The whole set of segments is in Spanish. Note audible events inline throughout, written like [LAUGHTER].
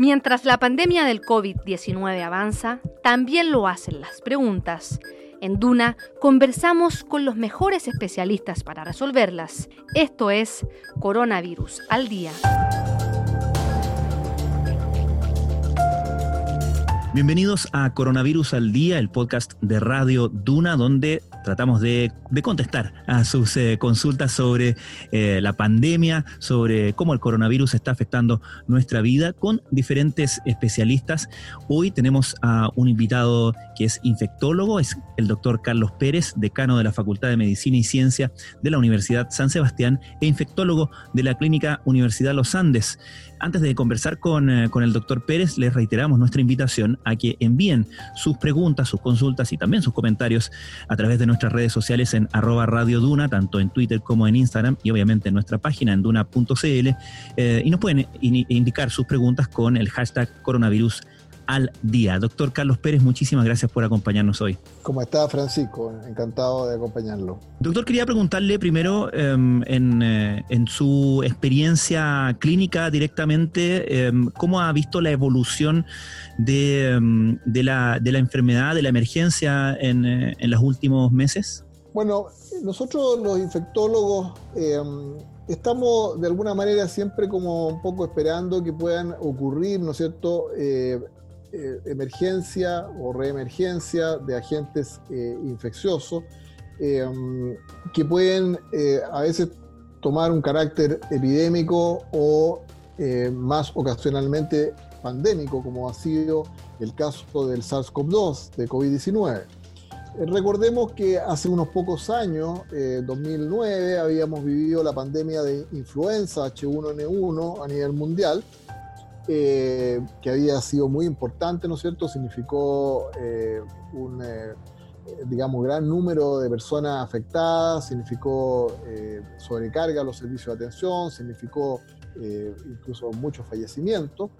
Mientras la pandemia del COVID-19 avanza, también lo hacen las preguntas. En Duna conversamos con los mejores especialistas para resolverlas. Esto es Coronavirus al Día. Bienvenidos a Coronavirus al Día, el podcast de Radio Duna, donde tratamos de, contestar a sus eh, consultas sobre eh, la pandemia, sobre cómo el coronavirus está afectando nuestra vida con diferentes especialistas. Hoy tenemos a un invitado que es infectólogo, es el doctor Carlos Pérez, decano de la Facultad de Medicina y Ciencia de la Universidad San Sebastián e infectólogo de la Clínica Universidad Los Andes. Antes de conversar con, eh, con el doctor Pérez, les reiteramos nuestra invitación a que envíen sus preguntas, sus consultas y también sus comentarios a través de nuestras redes sociales en arroba Radio Duna, tanto en Twitter como en Instagram y obviamente en nuestra página en duna.cl. Eh, y nos pueden indicar sus preguntas con el hashtag coronavirus al día. Doctor Carlos Pérez, muchísimas gracias por acompañarnos hoy. ¿Cómo está Francisco? Encantado de acompañarlo. Doctor, quería preguntarle primero em, eh, en, su experiencia clínica directamente, em, ¿cómo ha visto la evolución de, em, la, enfermedad, de la emergencia en, eh, en los últimos meses? Bueno, nosotros los infectólogos estamos de alguna manera siempre como un poco esperando que puedan ocurrir, ¿no es cierto?, eh, eh, emergencia o reemergencia de agentes eh, infecciosos em, que pueden eh, a veces tomar un carácter epidémico o más ocasionalmente pandémico, como ha sido el caso del SARS-CoV-2, de COVID-19. Recordemos que hace unos pocos años, 2009, habíamos vivido la pandemia de influenza H1N1 a nivel mundial, eh, que había sido muy importante, ¿no es cierto? Significó eh, un, eh, digamos, gran número de personas afectadas, significó sobrecarga a los servicios de atención, significó incluso muchos fallecimientos,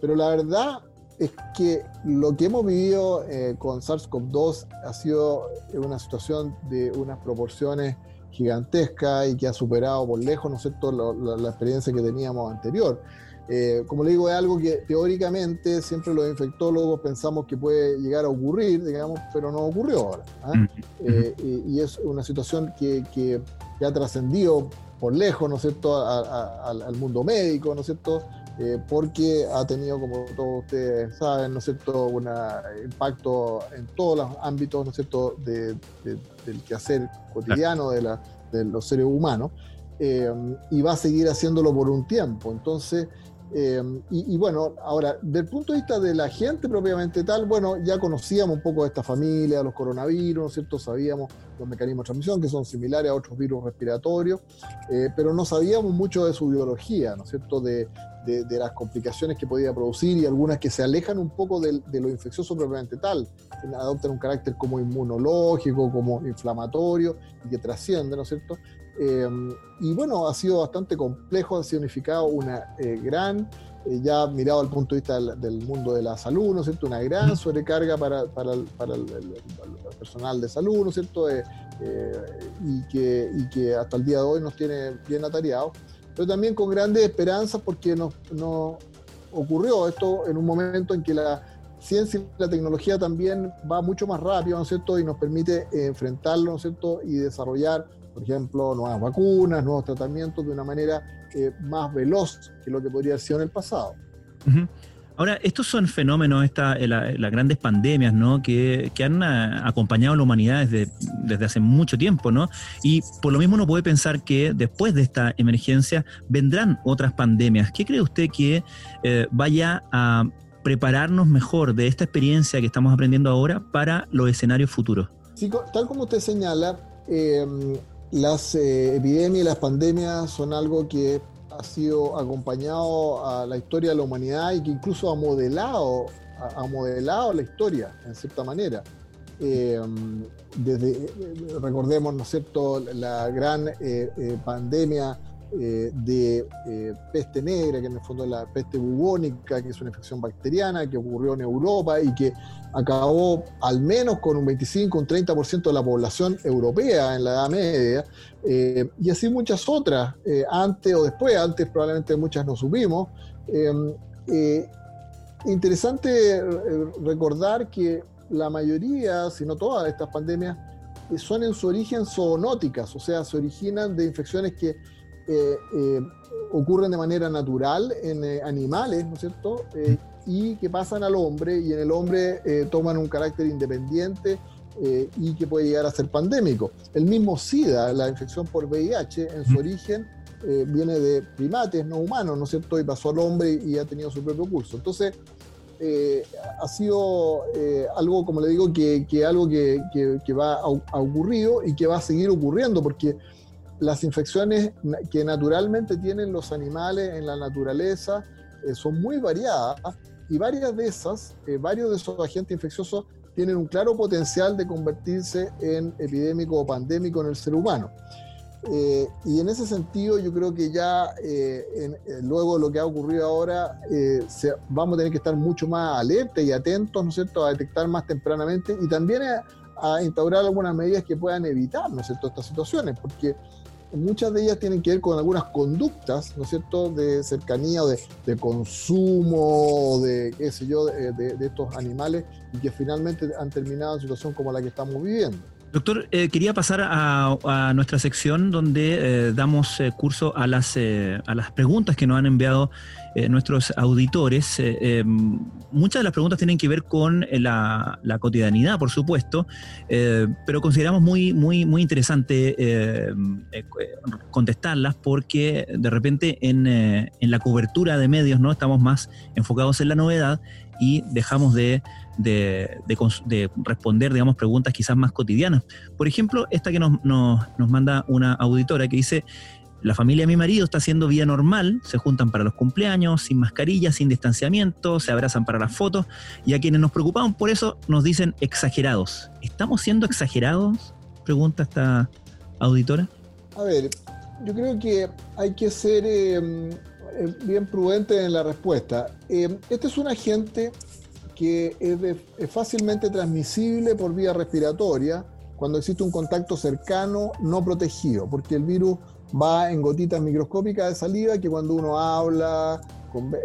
pero la verdad es que lo que hemos vivido con SARS-CoV-2 ha sido una situación de unas proporciones gigantescas y que ha superado por lejos, ¿no es cierto?, la experiencia que teníamos anterior. Eh, como le digo, es algo que teóricamente siempre los infectólogos pensamos que puede llegar a ocurrir, digamos, pero no ocurrió ahora. ¿ah? Eh, y, es una situación que, que, ha trascendido por lejos, ¿no es cierto?, al mundo médico, ¿no es cierto?, eh, porque ha tenido, como todos ustedes saben, ¿no es cierto?, un impacto en todos los ámbitos, ¿no es cierto?, del quehacer cotidiano de, la, de los seres humanos. y va a seguir haciéndolo por un tiempo. Entonces, Em, y, bueno, ahora, del punto de vista de la gente propiamente tal, bueno, ya conocíamos un poco de esta familia, los coronavirus, ¿no es cierto? Sabíamos los mecanismos de transmisión, que son similares a otros virus respiratorios, eh, pero no sabíamos mucho de su biología, ¿no es cierto? De, de, las complicaciones que podía producir y algunas que se alejan un poco de, de lo infeccioso propiamente tal, adoptan un carácter como inmunológico, como inflamatorio y que trasciende, ¿no es cierto? Em, y bueno, ha sido bastante complejo, ha significado una eh, gran, eh, ya mirado al punto de vista del, mundo de la salud, ¿no es cierto? Una gran sobrecarga para, para, el, para el, personal de salud, ¿no es cierto? Eh, y, que, y que hasta el día de hoy nos tiene bien atareados, pero también con grandes esperanzas porque nos, nos ocurrió esto en un momento en que la ciencia y la tecnología también va mucho más rápido, ¿no es cierto? Y nos permite enfrentarlo, ¿no es cierto? Y desarrollar por ejemplo, nuevas vacunas, nuevos tratamientos de una manera eh, más veloz que lo que podría ser en el pasado. Ahora, estos son fenómenos, esta, eh, las grandes pandemias, ¿no? Que, han eh, acompañado a la humanidad desde, desde, hace mucho tiempo, ¿no? Y por lo mismo uno puede pensar que después de esta emergencia vendrán otras pandemias. ¿Qué cree usted que vaya a prepararnos mejor de esta experiencia que estamos aprendiendo ahora para los escenarios futuros? Sí, tal como usted señala, las eh, epidemias y las pandemias son algo que ha sido acompañado a la historia de la humanidad y que incluso ha modelado, ha, modelado la historia en cierta manera. Eh, desde, recordemos, ¿no es cierto?, la gran eh, pandemia de peste negra, que en el fondo es la peste bubónica, que es una infección bacteriana que ocurrió en Europa y que acabó al menos con un 25, un 30% de la población europea en la Edad Media, eh, y así muchas otras, eh, antes o después, antes probablemente muchas no supimos, em, eh, interesante recordar que la mayoría, si no todas estas pandemias, son en su origen zoonóticas, o sea, se originan de infecciones que ocurren de manera natural en animales, ¿no es cierto? y que pasan al hombre y en el hombre toman un carácter independiente eh, y que puede llegar a ser pandémico. El mismo SIDA, la infección por VIH, en su origen eh, viene de primates no humanos, ¿no es cierto? Y pasó al hombre y ha tenido su propio curso. Entonces, eh, ha sido algo, como le digo, que, que algo que, que, va a, a, ocurrido y que va a seguir ocurriendo, porque las infecciones que naturalmente tienen los animales en la naturaleza son muy variadas y varias de esas, varios de esos agentes infecciosos tienen un claro potencial de convertirse en epidémico o pandémico en el ser humano. Eh, y en ese sentido yo creo que ya eh, eh, luego lo que ha ocurrido ahora vamos a tener que estar mucho más alerta y atentos, ¿no es cierto?, a detectar más tempranamente y también a, a instaurar algunas medidas que puedan evitar, ¿no es cierto?, estas situaciones, porque muchas de ellas tienen que ver con algunas conductas, ¿no es cierto?, de cercanía o de, consumo, de qué sé yo, de, estos animales y que finalmente han terminado en situación como la que estamos viviendo. Doctor, eh, quería pasar a, nuestra sección donde eh, damos eh, curso a las, a las preguntas que nos han enviado nuestros auditores. muchas de las preguntas tienen que ver con la, cotidianidad, por supuesto, pero consideramos muy, muy, muy interesante contestarlas porque de repente en, en, la cobertura de medios no estamos más enfocados en la novedad y dejamos de de, responder, digamos, preguntas quizás más cotidianas. Por ejemplo, esta que nos, manda una auditora que dice, la familia de mi marido está haciendo vida normal, se juntan para los cumpleaños, sin mascarilla, sin distanciamiento, se abrazan para las fotos, y a quienes nos preocupamos por eso nos dicen exagerados. ¿Estamos siendo exagerados? Pregunta esta auditora. A ver, yo creo que hay que ser eh, eh, bien prudente en la respuesta. Este es un agente que es, fácilmente transmisible por vía respiratoria cuando existe un contacto cercano no protegido, porque el virus va en gotitas microscópicas de saliva que cuando uno habla,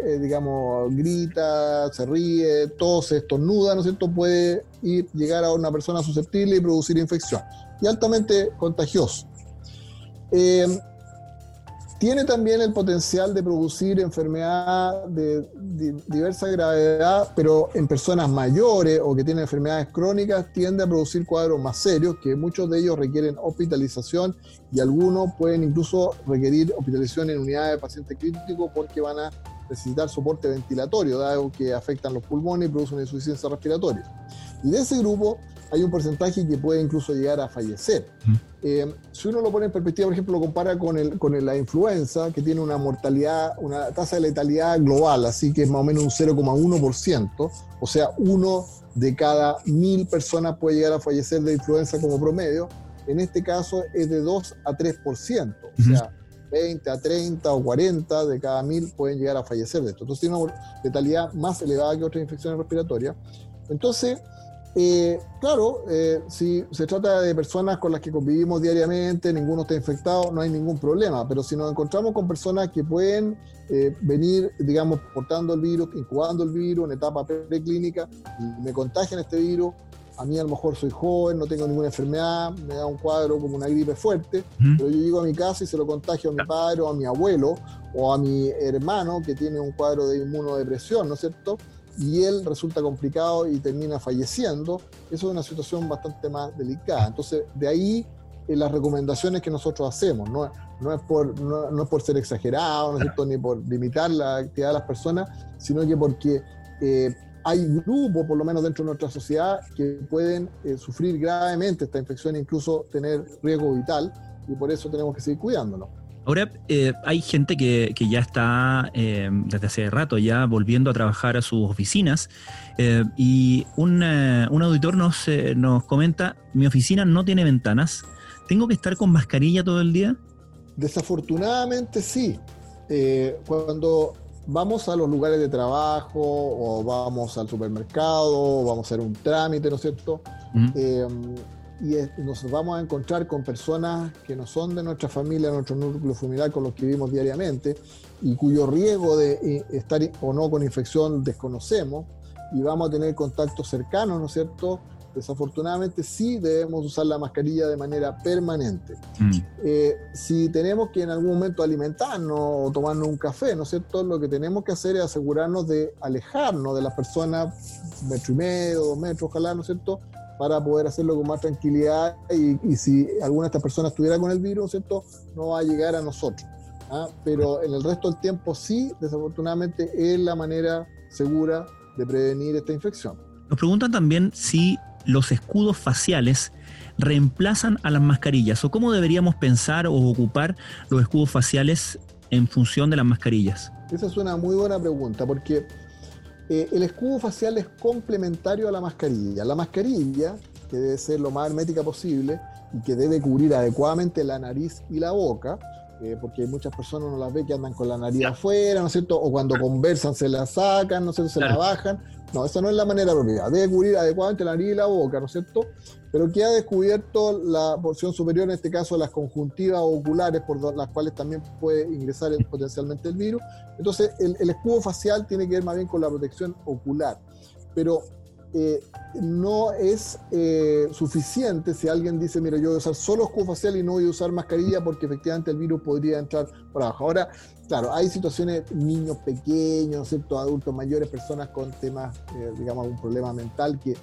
eh, digamos, grita, se ríe, tose, estornuda, ¿no es cierto?, puede ir, llegar a una persona susceptible y producir infección. Y altamente contagioso. Eh, tiene también el potencial de producir enfermedad de, diversa gravedad, pero en personas mayores o que tienen enfermedades crónicas tiende a producir cuadros más serios, que muchos de ellos requieren hospitalización y algunos pueden incluso requerir hospitalización en unidades de pacientes críticos porque van a necesitar soporte ventilatorio, dado que afectan los pulmones y producen insuficiencia respiratoria. Y de ese grupo hay un porcentaje que puede incluso llegar a fallecer. Eh, si uno lo pone en perspectiva, por ejemplo, lo compara con, el, con la influenza, que tiene una mortalidad, una tasa de letalidad global, así que es más o menos un 0,1%, o sea, uno de cada mil personas puede llegar a fallecer de influenza como promedio. En este caso es de 2 a 3%, o sea, 20 a 30 o 40 de cada mil pueden llegar a fallecer de esto. Entonces tiene una letalidad más elevada que otras infecciones respiratorias. Entonces, eh, claro, eh, si se trata de personas con las que convivimos diariamente, ninguno está infectado, no hay ningún problema, pero si nos encontramos con personas que pueden eh, venir, digamos, portando el virus, incubando el virus en etapa preclínica y me contagian este virus, a mí a lo mejor soy joven, no tengo ninguna enfermedad, me da un cuadro como una gripe fuerte, pero yo llego a mi casa y se lo contagio a mi padre o a mi abuelo o a mi hermano que tiene un cuadro de inmunodepresión, ¿no es cierto? Y él resulta complicado y termina falleciendo, eso es una situación bastante más delicada. Entonces, de ahí eh, las recomendaciones que nosotros hacemos, no, no, es, por, no, es por ser exagerado, ¿no es cierto? ni por limitar la actividad de las personas, sino que porque eh, hay grupos, por lo menos dentro de nuestra sociedad, que pueden eh, sufrir gravemente esta infección e incluso tener riesgo vital, y por eso tenemos que seguir cuidándonos. Ahora, eh, hay gente que, ya está eh, desde hace rato ya volviendo a trabajar a sus oficinas eh, y un, auditor nos, nos comenta, mi oficina no tiene ventanas, ¿tengo que estar con mascarilla todo el día? Desafortunadamente sí. cuando vamos a los lugares de trabajo o vamos al supermercado o vamos a hacer un trámite, ¿no es cierto? Y nos vamos a encontrar con personas que no son de nuestra familia, nuestro núcleo familiar con los que vivimos diariamente y cuyo riesgo de eh, estar o no con infección desconocemos y vamos a tener contactos cercanos, ¿no es cierto? Desafortunadamente sí debemos usar la mascarilla de manera permanente. Mm. Eh, si tenemos que en algún momento alimentarnos o tomarnos un café, ¿no es cierto? Lo que tenemos que hacer es asegurarnos de alejarnos de las personas metro y medio, dos metros, ojalá, ¿no es cierto? Para poder hacerlo con más tranquilidad y, si alguna de estas personas estuviera con el virus, ¿cierto? No va a llegar a nosotros. ¿ah? Pero en el resto del tiempo sí, desafortunadamente, es la manera segura de prevenir esta infección. Nos preguntan también si los escudos faciales reemplazan a las mascarillas o cómo deberíamos pensar o ocupar los escudos faciales en función de las mascarillas. Esa es una muy buena pregunta porque eh, el escudo facial es complementario a la mascarilla. La mascarilla, que debe ser lo más hermética posible y que debe cubrir adecuadamente la nariz y la boca, eh, porque muchas personas no las ve que andan con la nariz afuera, ¿no es cierto? O cuando conversan se la sacan, ¿no es cierto? Se la bajan. No, esa no es la manera apropiada. Debe cubrir adecuadamente la nariz y la boca, ¿no es cierto? Pero que ha descubierto la porción superior, en este caso las conjuntivas oculares, por las cuales también puede ingresar potencialmente el virus. Entonces, el, el escudo facial tiene que ver más bien con la protección ocular. Pero eh, no es eh, suficiente si alguien dice, mira, yo voy a usar solo escudo facial y no voy a usar mascarilla porque efectivamente el virus podría entrar por abajo. Ahora, claro, hay situaciones, niños pequeños, ¿cierto? adultos mayores, personas con temas, eh, digamos, un problema mental que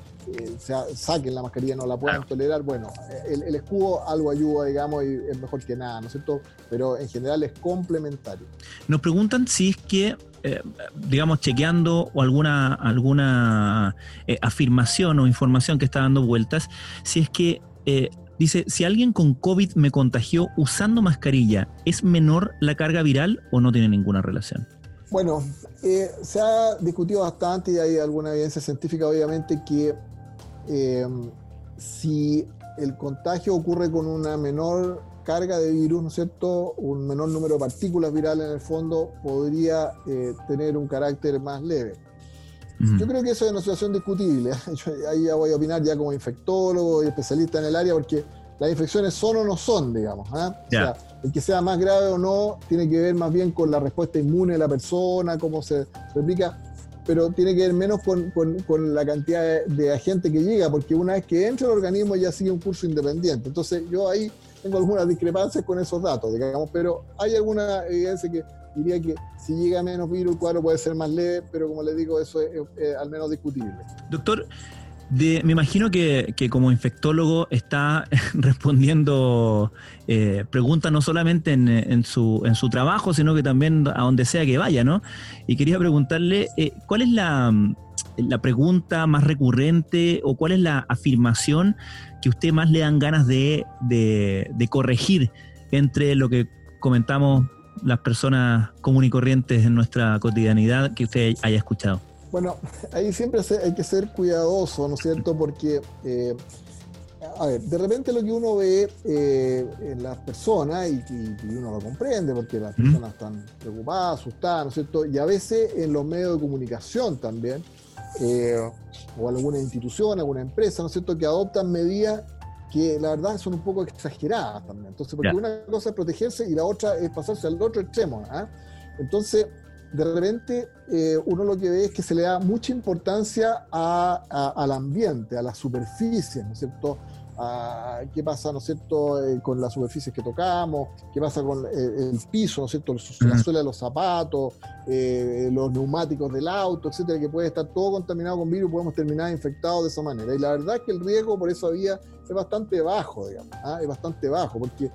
saquen la mascarilla, no la puedan tolerar. Bueno, el, el, escudo algo ayuda, digamos, y es mejor que nada, ¿no es cierto? Pero en general es complementario. Nos preguntan si es que eh, digamos, chequeando o alguna, alguna eh, afirmación o información que está dando vueltas, si es que eh, dice, si alguien con COVID me contagió usando mascarilla, ¿es menor la carga viral o no tiene ninguna relación? Bueno, se ha discutido bastante y hay alguna evidencia científica, obviamente, que si el contagio ocurre con una menor carga de virus, ¿no es cierto? Un menor número de partículas virales en el fondo podría eh, tener un carácter más leve. Yo creo que eso es una situación discutible. ¿eh? [LAUGHS] ahí ya voy a opinar ya como infectólogo y especialista en el área, porque las infecciones son o no son, digamos. ¿eh? O sea, el que sea más grave o no tiene que ver más bien con la respuesta inmune de la persona, cómo se replica, pero tiene que ver menos con, con, la cantidad de, de, agente que llega, porque una vez que entra el organismo ya sigue un curso independiente. Entonces yo ahí tengo algunas discrepancias con esos datos, digamos, pero hay alguna evidencia que diría que si llega menos virus, el cuadro puede ser más leve, pero como les digo, eso es, al menos discutible. Doctor, me imagino que, como infectólogo está [LAUGHS] respondiendo eh, preguntas no solamente en, su, en su trabajo, sino que también a donde sea que vaya, ¿no? Y quería preguntarle, eh, ¿cuál es la, la pregunta más recurrente o cuál es la afirmación que usted más le dan ganas de, corregir entre lo que comentamos las personas comunes y corrientes en nuestra cotidianidad que usted haya escuchado? Bueno, ahí siempre hay que ser cuidadoso, ¿no es cierto? Porque, eh, a ver, de repente lo que uno ve eh, en las personas, y, uno lo comprende, porque las personas están preocupadas, asustadas, ¿no es cierto? Y a veces en los medios de comunicación también, eh, o alguna institución, alguna empresa, ¿no es cierto?, que adoptan medidas que la verdad son un poco exageradas también. Entonces, porque una cosa es protegerse y la otra es pasarse al otro extremo. ¿ah? Entonces, de repente, eh, uno lo que ve es que se le da mucha importancia al ambiente, a la superficie, ¿no es cierto? Qué pasa, ¿no es cierto?, eh, con las superficies que tocamos, qué pasa con eh, el, piso, ¿no es cierto?, la suela de los zapatos, eh, los neumáticos del auto, etcétera, que puede estar todo contaminado con virus, podemos terminar infectados de esa manera. Y la verdad es que el riesgo por esa vía es bastante bajo, digamos, ¿ah? es bastante bajo, porque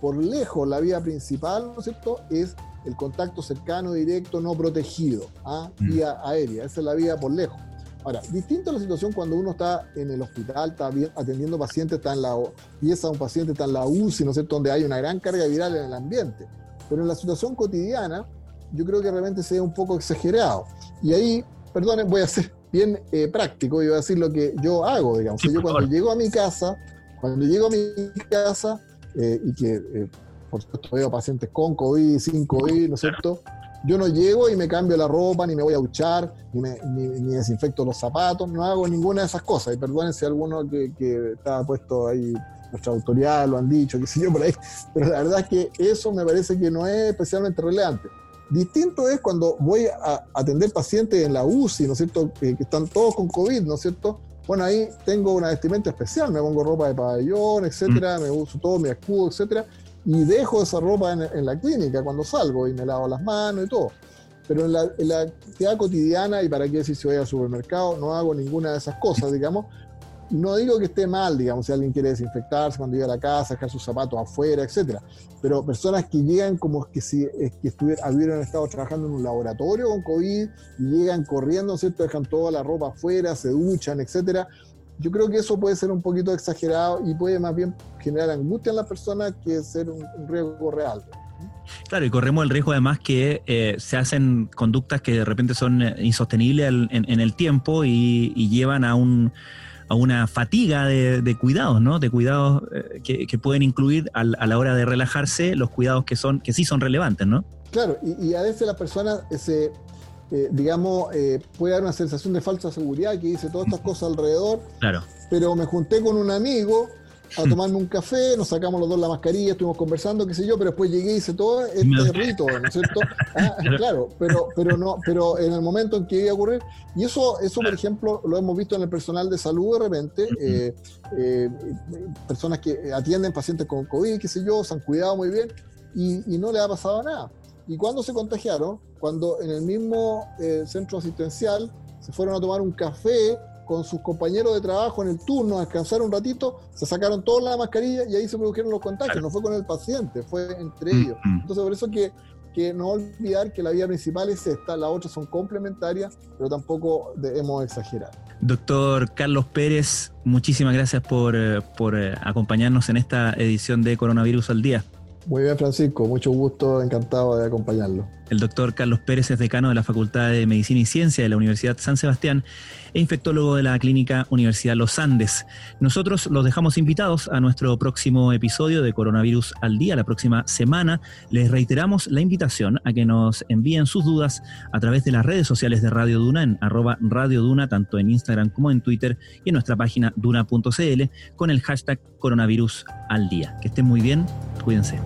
por lejos la vía principal, ¿no es cierto?, es el contacto cercano, directo, no protegido, ¿ah? vía aérea, esa es la vía por lejos. Ahora, distinto a la situación cuando uno está en el hospital, está atendiendo pacientes, está en la pieza de un paciente, está en la UCI, ¿no es cierto?, donde hay una gran carga viral en el ambiente. Pero en la situación cotidiana, yo creo que realmente se ve un poco exagerado. Y ahí, perdonen, voy a ser bien eh, práctico y voy a decir lo que yo hago, digamos. yo cuando llego a mi casa, cuando llego a mi casa, eh, y que, eh, por supuesto, veo pacientes con COVID, sin COVID, ¿no es cierto?, Yo no llego y me cambio la ropa, ni me voy a duchar, ni, ni, desinfecto los zapatos, no hago ninguna de esas cosas. Y perdonen si alguno que, que estaba puesto ahí nuestra autoridad lo han dicho, que sé yo por ahí, pero la verdad es que eso me parece que no es especialmente relevante. Distinto es cuando voy a atender pacientes en la UCI, ¿no es cierto?, que, están todos con COVID, ¿no es cierto? Bueno, ahí tengo una vestimenta especial, me pongo ropa de pabellón, etcétera, mm. me uso todo mi escudo, etcétera, y dejo esa ropa en, la clínica cuando salgo y me lavo las manos y todo. Pero en la, en la actividad cotidiana, y para qué decir si voy al supermercado, no hago ninguna de esas cosas, digamos, no digo que esté mal, digamos, si alguien quiere desinfectarse cuando llega a la casa, dejar sus zapatos afuera, etcétera, pero personas que llegan como que si es que hubieran estado trabajando en un laboratorio con COVID y llegan corriendo, ¿cierto? Dejan toda la ropa afuera, se duchan, etcétera. Yo creo que eso puede ser un poquito exagerado y puede más bien generar angustia en las personas que ser un, riesgo real. Claro, y corremos el riesgo además que eh, se hacen conductas que de repente son eh, insostenibles en, el tiempo y llevan a un a una fatiga de, cuidados, ¿no? De cuidados eh, que, pueden incluir a la hora de relajarse los cuidados que son que sí son relevantes, ¿no? Claro, y, a veces la persona se, eh, digamos, eh, puede dar una sensación de falsa seguridad que dice todas estas cosas alrededor. Claro. Pero me junté con un amigo a tomarme un café, nos sacamos los dos la mascarilla, estuvimos conversando, qué sé yo, pero después llegué y hice todo este rito, ¿no es cierto? Ah, [LAUGHS] claro, pero, pero no, pero en el momento en que iba a ocurrir, y eso, eso por ejemplo, lo hemos visto en el personal de salud de repente, eh, eh, personas que atienden pacientes con COVID, qué sé yo, se han cuidado muy bien y, y no le ha pasado nada. ¿Y cuando se contagiaron? Cuando en el mismo eh, centro asistencial se fueron a tomar un café con sus compañeros de trabajo en el turno, a descansar un ratito, se sacaron toda la mascarilla y ahí se produjeron los contagios. No fue con el paciente, fue entre mm, ellos. Mm. Entonces, por eso que, que no olvidar que la vía principal es esta, las otras son complementarias, pero tampoco debemos exagerar. Doctor Carlos Pérez, muchísimas gracias por, eh, por eh, acompañarnos en esta edición de Coronavirus al Día. Muy bien, Francisco, mucho gusto, encantado de acompañarlo. El doctor Carlos Pérez es decano de la Facultad de Medicina y Ciencia de la Universidad San Sebastián e infectólogo de la Clínica Universidad Los Andes. Nosotros los dejamos invitados a nuestro próximo episodio de Coronavirus al Día, la próxima semana. Les reiteramos la invitación a que nos envíen sus dudas a través de las redes sociales de Radio Duna en arroba Radio Duna, tanto en Instagram como en Twitter y en nuestra página duna.cl con el hashtag Coronavirus al Día. Que estén muy bien, cuídense.